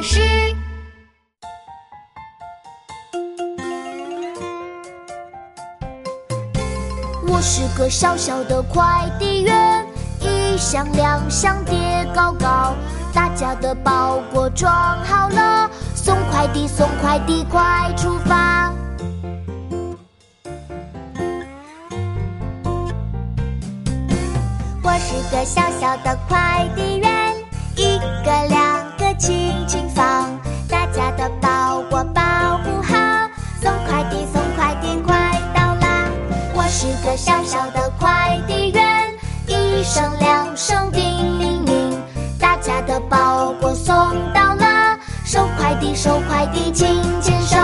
是。我是个小小的快递员，一箱两箱叠高高，大家的包裹装好了，送快递送快递快出发。我是个小小的快递员，一个两声两声叮铃铃，大家的包裹送到了，收快递收快递请签收。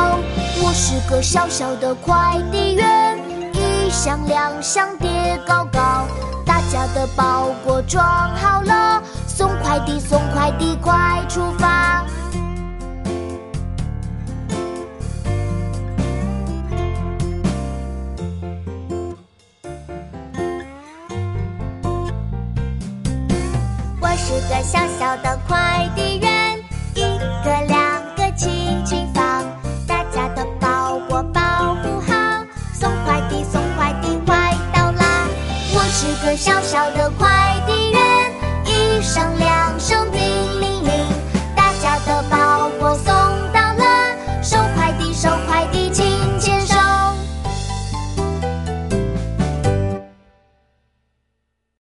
我是个小小的快递员，一箱两箱叠高高。大家的包裹装好了，送快递送快递快出发。我是个小小的快递员，一个两个轻轻放，大家的包裹保护好，送快递送快递快到啦。我是个小小的快递员，一上。